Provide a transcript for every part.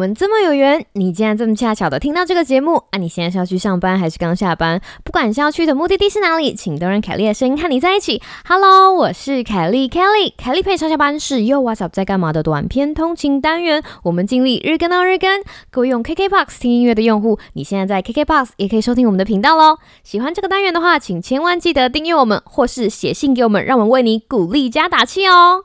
我们这么有缘，你竟然这么恰巧的听到这个节目啊！你现在是要去上班还是刚下班？不管是要去的目的地是哪里，请都让凯莉的声音和你在一起。Hello，我是凯莉，Kelly，凯莉陪上下班是又 What's up 在干嘛的短片通勤单元。我们尽力日更到日更。各位用 KKBOX 听音乐的用户，你现在在 KKBOX 也可以收听我们的频道喽。喜欢这个单元的话，请千万记得订阅我们，或是写信给我们，让我们为你鼓励加打气哦。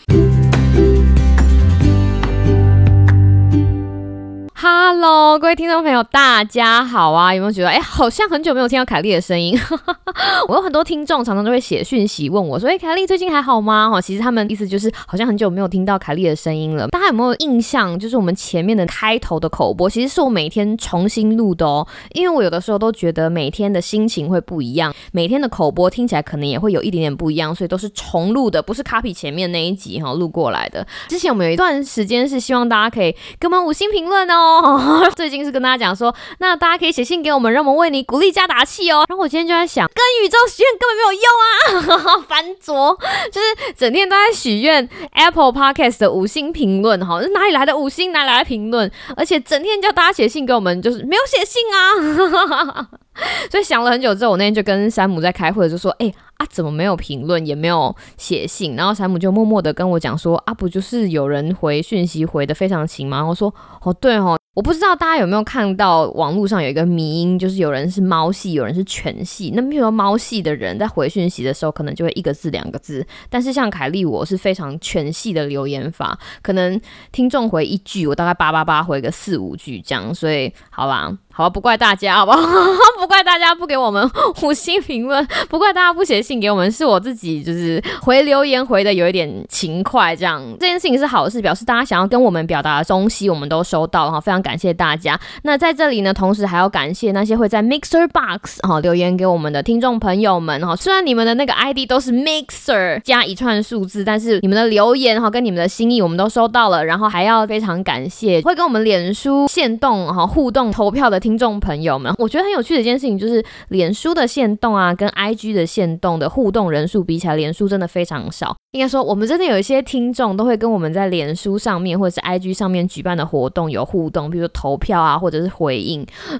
Hello，各位听众朋友，大家好啊！有没有觉得，哎，好像很久没有听到凯莉的声音？我有很多听众常常都会写讯息问我，说，哎，凯莉最近还好吗？哈，其实他们意思就是，好像很久没有听到凯莉的声音了。大家有没有印象？就是我们前面的开头的口播，其实是我每天重新录的哦。因为我有的时候都觉得每天的心情会不一样，每天的口播听起来可能也会有一点点不一样，所以都是重录的，不是 copy 前面那一集哈录过来的。之前我们有一段时间是希望大家可以给我们五星评论哦。哦 最近是跟大家讲说，那大家可以写信给我们，让我们为你鼓励加打气哦。然后我今天就在想，跟宇宙许愿根本没有用啊，烦着，就是整天都在许愿 Apple Podcast 的五星评论哈，哪里来的五星，哪里来的评论？而且整天叫大家写信给我们，就是没有写信啊。所以想了很久之后，我那天就跟山姆在开会，就说，哎。啊，怎么没有评论，也没有写信？然后山姆就默默的跟我讲说：“啊，不就是有人回讯息回的非常勤吗？”我说：“哦，对哦，我不知道大家有没有看到网络上有一个迷音，就是有人是猫系，有人是犬系。那比如说猫系的人在回讯息的时候，可能就会一个字两个字。但是像凯莉，我是非常犬系的留言法，可能听众回一句，我大概八八八回个四五句这样。所以好啦。好，不怪大家，好不好？不怪大家不给我们 五星评论，不怪大家不写信给我们，是我自己就是回留言回的有一点勤快，这样这件事情是好事，表示大家想要跟我们表达的东西，我们都收到了哈，非常感谢大家。那在这里呢，同时还要感谢那些会在 Mixer Box 哈留言给我们的听众朋友们哈，虽然你们的那个 ID 都是 Mixer 加一串数字，但是你们的留言哈跟你们的心意我们都收到了，然后还要非常感谢会跟我们脸书线动哈互动投票的。听众朋友们，我觉得很有趣的一件事情就是，脸书的限动啊，跟 IG 的限动的互动人数比起来，脸书真的非常少。应该说，我们真的有一些听众都会跟我们在脸书上面或者是 IG 上面举办的活动有互动，比如说投票啊，或者是回应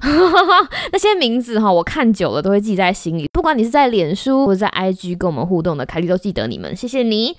那些名字哈，我看久了都会记在心里。不管你是在脸书或者在 IG 跟我们互动的，凯莉都记得你们，谢谢你。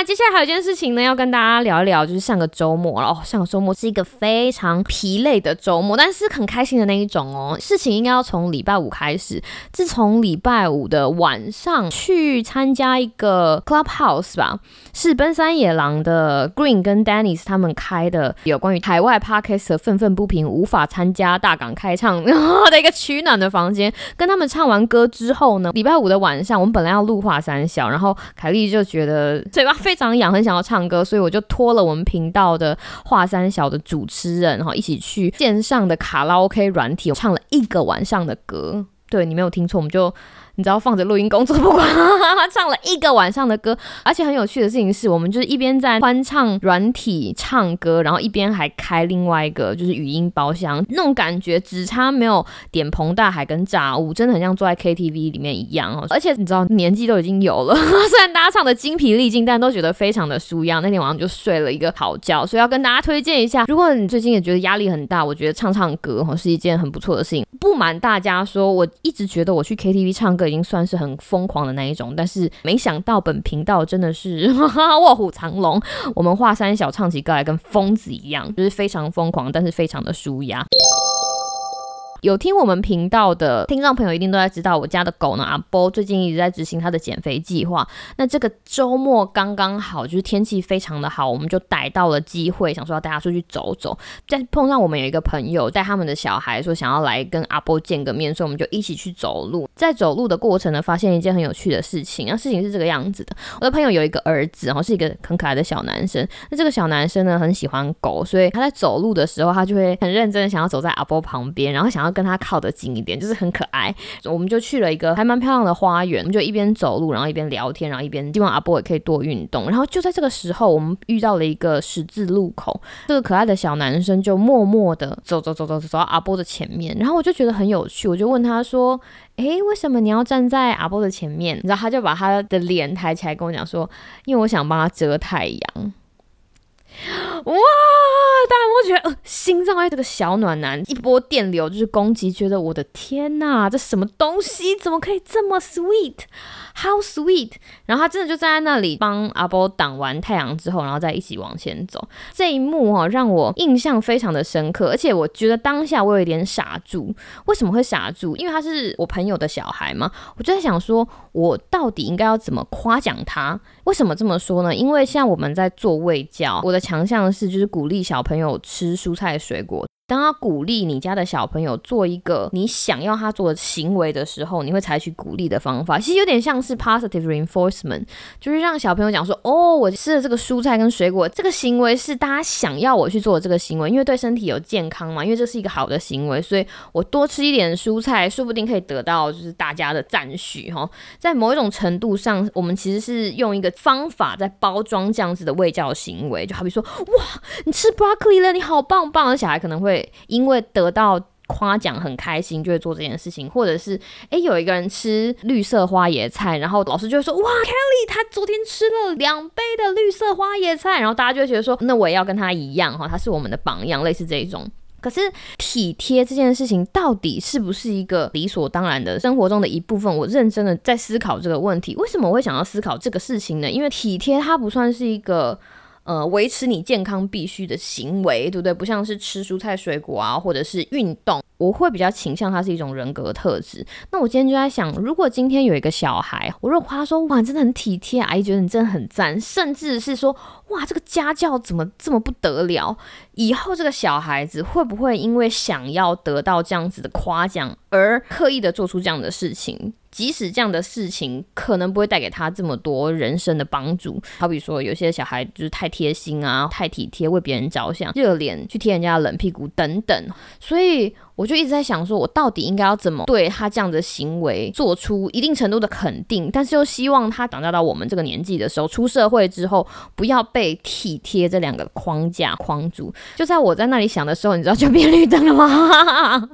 那接下来还有一件事情呢，要跟大家聊一聊，就是上个周末哦，上个周末是一个非常疲累的周末，但是很开心的那一种哦。事情应该要从礼拜五开始，自从礼拜五的晚上去参加一个 Clubhouse 吧，是奔山野狼的 Green 跟 Dennis 他们开的，有关于海外 Podcast 的愤愤不平无法参加大港开唱 的一个取暖的房间。跟他们唱完歌之后呢，礼拜五的晚上，我们本来要录画三小，然后凯莉就觉得嘴巴。非非常痒，很想要唱歌，所以我就托了我们频道的华三小的主持人，然后一起去线上的卡拉 OK 软体，唱了一个晚上的歌。对你没有听错，我们就。你知道放着录音工作不管，唱了一个晚上的歌，而且很有趣的事情是，我们就是一边在欢唱软体唱歌，然后一边还开另外一个就是语音包厢，那种感觉只差没有点彭大海跟炸物，真的很像坐在 KTV 里面一样哦。而且你知道年纪都已经有了，虽然大家唱的精疲力尽，但都觉得非常的舒压。那天晚上就睡了一个好觉，所以要跟大家推荐一下，如果你最近也觉得压力很大，我觉得唱唱歌哈是一件很不错的事情。不瞒大家说，我一直觉得我去 KTV 唱歌。已经算是很疯狂的那一种，但是没想到本频道真的是 卧虎藏龙。我们华山小唱起歌来跟疯子一样，就是非常疯狂，但是非常的舒压。有听我们频道的听众朋友一定都在知道，我家的狗呢阿波最近一直在执行他的减肥计划。那这个周末刚刚好，就是天气非常的好，我们就逮到了机会，想说要带他出去走走。再碰上我们有一个朋友带他们的小孩，说想要来跟阿波见个面，所以我们就一起去走路。在走路的过程呢，发现一件很有趣的事情。那事情是这个样子的：我的朋友有一个儿子，然后是一个很可爱的小男生。那这个小男生呢，很喜欢狗，所以他在走路的时候，他就会很认真的想要走在阿波旁边，然后想要。跟他靠得近一点，就是很可爱。我们就去了一个还蛮漂亮的花园，我们就一边走路，然后一边聊天，然后一边希望阿波也可以多运动。然后就在这个时候，我们遇到了一个十字路口，这个可爱的小男生就默默的走走走走走到阿波的前面，然后我就觉得很有趣，我就问他说：“诶，为什么你要站在阿波的前面？”然后他就把他的脸抬起来跟我讲说：“因为我想帮他遮太阳。”哇！大家会觉得，呃，心脏哎，这个小暖男一波电流就是攻击，觉得我的天呐，这什么东西，怎么可以这么 sweet？How sweet！然后他真的就站在那里帮阿波挡完太阳之后，然后再一起往前走。这一幕哈，让我印象非常的深刻，而且我觉得当下我有一点傻住。为什么会傻住？因为他是我朋友的小孩嘛，我就在想说，我到底应该要怎么夸奖他？为什么这么说呢？因为像我们在做胃教，我的强项是就是鼓励小朋友吃蔬菜水果。当他鼓励你家的小朋友做一个你想要他做的行为的时候，你会采取鼓励的方法，其实有点像是 positive reinforcement，就是让小朋友讲说：“哦，我吃了这个蔬菜跟水果，这个行为是大家想要我去做的这个行为，因为对身体有健康嘛，因为这是一个好的行为，所以我多吃一点蔬菜，说不定可以得到就是大家的赞许哈。在某一种程度上，我们其实是用一个方法在包装这样子的喂教行为，就好比说：哇，你吃 broccoli 了，你好棒棒！小孩可能会。因为得到夸奖很开心，就会做这件事情，或者是诶，有一个人吃绿色花椰菜，然后老师就会说哇，Kelly 他昨天吃了两杯的绿色花椰菜，然后大家就会觉得说那我也要跟他一样哈，他是我们的榜样，类似这一种。可是体贴这件事情到底是不是一个理所当然的生活中的一部分？我认真的在思考这个问题，为什么我会想要思考这个事情呢？因为体贴它不算是一个。呃，维持你健康必须的行为，对不对？不像是吃蔬菜水果啊，或者是运动，我会比较倾向它是一种人格特质。那我今天就在想，如果今天有一个小孩，我如果夸说，哇，真的很体贴，阿姨觉得你真的很赞，甚至是说，哇，这个家教怎么这么不得了？以后这个小孩子会不会因为想要得到这样子的夸奖，而刻意的做出这样的事情？即使这样的事情可能不会带给他这么多人生的帮助，好比说有些小孩就是太贴心啊，太体贴，为别人着想，热脸去贴人家冷屁股等等，所以我就一直在想，说我到底应该要怎么对他这样的行为做出一定程度的肯定，但是又希望他长大到我们这个年纪的时候，出社会之后不要被体贴这两个框架框住。就在我在那里想的时候，你知道就变绿灯了吗？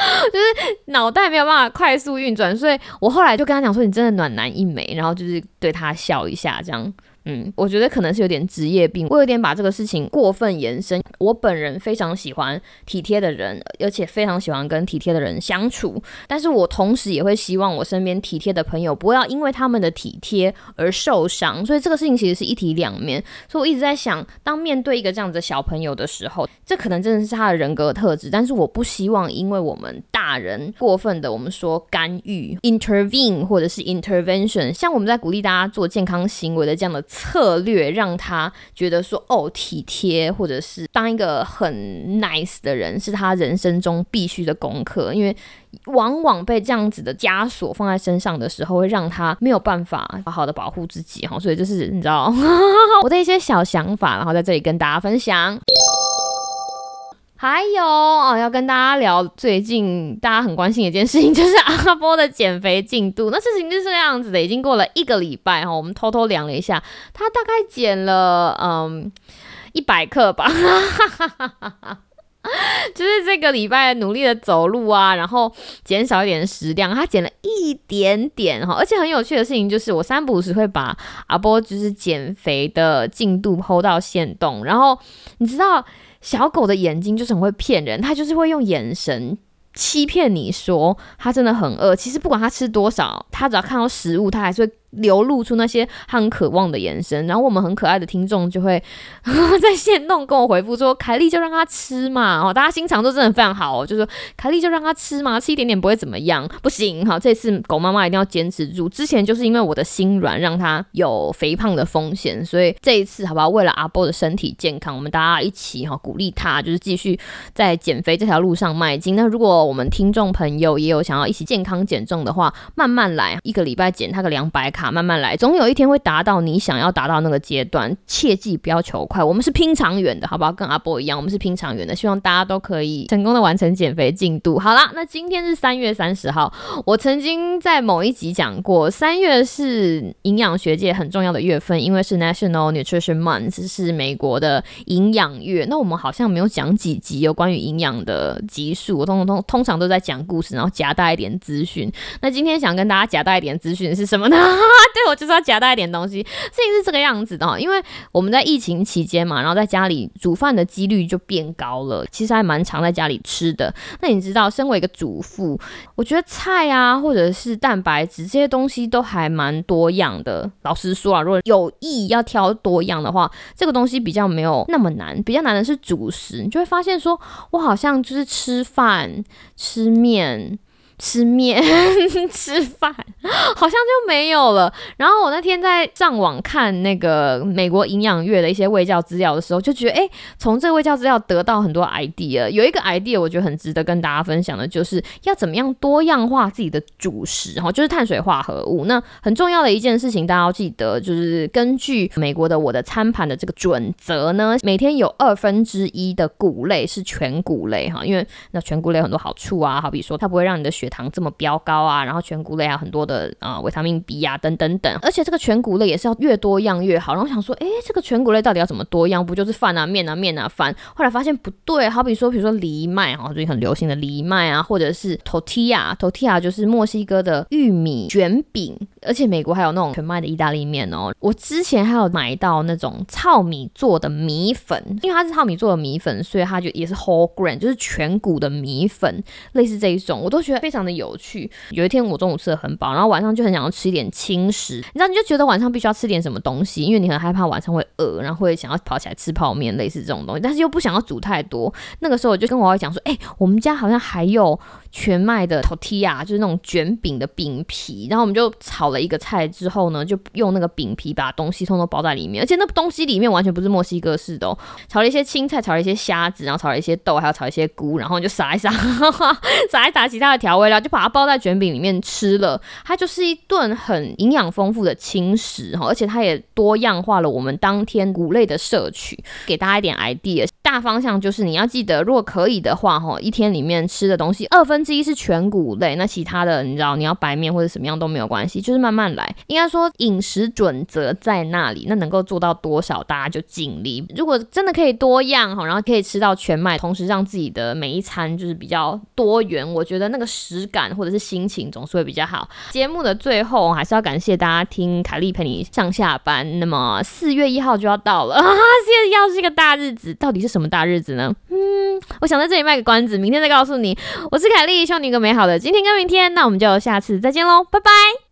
就是脑袋没有办法快速运转，所以我后来就跟他讲说：“你真的暖男一枚。”然后就是对他笑一下，这样。嗯，我觉得可能是有点职业病，我有点把这个事情过分延伸。我本人非常喜欢体贴的人，而且非常喜欢跟体贴的人相处。但是我同时也会希望我身边体贴的朋友不要因为他们的体贴而受伤。所以这个事情其实是一体两面。所以我一直在想，当面对一个这样子的小朋友的时候，这可能真的是他的人格特质。但是我不希望因为我们大人过分的我们说干预 （intervene） 或者是 intervention，像我们在鼓励大家做健康行为的这样的。策略让他觉得说哦体贴，或者是当一个很 nice 的人，是他人生中必须的功课。因为往往被这样子的枷锁放在身上的时候，会让他没有办法好好的保护自己哈。所以就是你知道 我的一些小想法，然后在这里跟大家分享。还有哦，要跟大家聊最近大家很关心的一件事情，就是阿波的减肥进度。那事情就是这个样子的，已经过了一个礼拜哈，我们偷偷量了一下，他大概减了嗯一百克吧，就是这个礼拜努力的走路啊，然后减少一点食量，他减了一点点哈。而且很有趣的事情就是，我三不五时会把阿波就是减肥的进度剖到线动，然后你知道。小狗的眼睛就是很会骗人，它就是会用眼神欺骗你说它真的很饿。其实不管它吃多少，它只要看到食物，它还是会。流露出那些很渴望的眼神，然后我们很可爱的听众就会 在线动跟我回复说：“凯莉就让他吃嘛。”哦，大家心肠都真的非常好，就说：“凯莉就让他吃嘛，吃一点点不会怎么样。”不行，好，这次狗妈妈一定要坚持住。之前就是因为我的心软，让他有肥胖的风险，所以这一次好不好？为了阿波的身体健康，我们大家一起哈鼓励他，就是继续在减肥这条路上迈进。那如果我们听众朋友也有想要一起健康减重的话，慢慢来，一个礼拜减他个两百卡。卡慢慢来，总有一天会达到你想要达到那个阶段。切记不要求快，我们是拼长远的，好不好？跟阿波一样，我们是拼长远的。希望大家都可以成功的完成减肥进度。好啦，那今天是三月三十号。我曾经在某一集讲过，三月是营养学界很重要的月份，因为是 National Nutrition Month，是美国的营养月。那我们好像没有讲几集有关于营养的集数，我通通通常都在讲故事，然后夹带一点资讯。那今天想跟大家夹带一点资讯是什么呢？啊 对我就是要夹带一点东西。事情是这个样子的，因为我们在疫情期间嘛，然后在家里煮饭的几率就变高了，其实还蛮常在家里吃的。那你知道，身为一个主妇，我觉得菜啊，或者是蛋白质这些东西都还蛮多样的。老实说啊，如果有意要挑多样的话，这个东西比较没有那么难。比较难的是主食，你就会发现说，我好像就是吃饭、吃面。吃面 吃饭好像就没有了。然后我那天在上网看那个美国营养月的一些卫教资料的时候，就觉得哎，从这个卫教资料得到很多 idea。有一个 idea 我觉得很值得跟大家分享的，就是要怎么样多样化自己的主食哈，就是碳水化合物。那很重要的一件事情，大家要记得，就是根据美国的我的餐盘的这个准则呢，每天有二分之一的谷类是全谷类哈，因为那全谷类很多好处啊，好比说它不会让你的血糖这么飙高啊，然后全谷类啊很多的啊维他命 B 啊等等等，而且这个全谷类也是要越多样越好。然后想说，哎，这个全谷类到底要怎么多样？不就是饭啊面啊面啊饭？后来发现不对，好比说，比如说藜麦哈，最近很流行的藜麦啊，或者是 tortilla，tortilla 就是墨西哥的玉米卷饼，而且美国还有那种全麦的意大利面哦。我之前还有买到那种糙米做的米粉，因为它是糙米做的米粉，所以它就也是 whole grain，就是全谷的米粉，类似这一种，我都觉得非常常的有。趣有一天我中午吃的很饱，然后晚上就很想要吃一点轻食，你知道你就觉得晚上必须要吃点什么东西，因为你很害怕晚上会饿，然后会想要跑起来吃泡面，类似这种东西，但是又不想要煮太多。那个时候我就跟我讲说，哎，我们家好像还有。全麦的 tortilla 就是那种卷饼的饼皮，然后我们就炒了一个菜之后呢，就用那个饼皮把东西通通包在里面，而且那东西里面完全不是墨西哥式的，哦，炒了一些青菜，炒了一些虾子，然后炒了一些豆，还有炒一些菇，然后就撒一撒，撒一撒其他的调味料，就把它包在卷饼里面吃了。它就是一顿很营养丰富的轻食哈，而且它也多样化了我们当天谷类的摄取，给大家一点 idea。大方向就是你要记得，如果可以的话哈，一天里面吃的东西二分。之一是全谷类，那其他的你知道，你要白面或者什么样都没有关系，就是慢慢来。应该说饮食准则在那里，那能够做到多少，大家就尽力。如果真的可以多样哈，然后可以吃到全麦，同时让自己的每一餐就是比较多元，我觉得那个食感或者是心情总是会比较好。节目的最后还是要感谢大家听凯丽陪你上下班。那么四月一号就要到了，四月一号是一个大日子，到底是什么大日子呢？嗯，我想在这里卖个关子，明天再告诉你。我是凯丽。希望你一个美好的今天跟明天，那我们就下次再见喽，拜拜。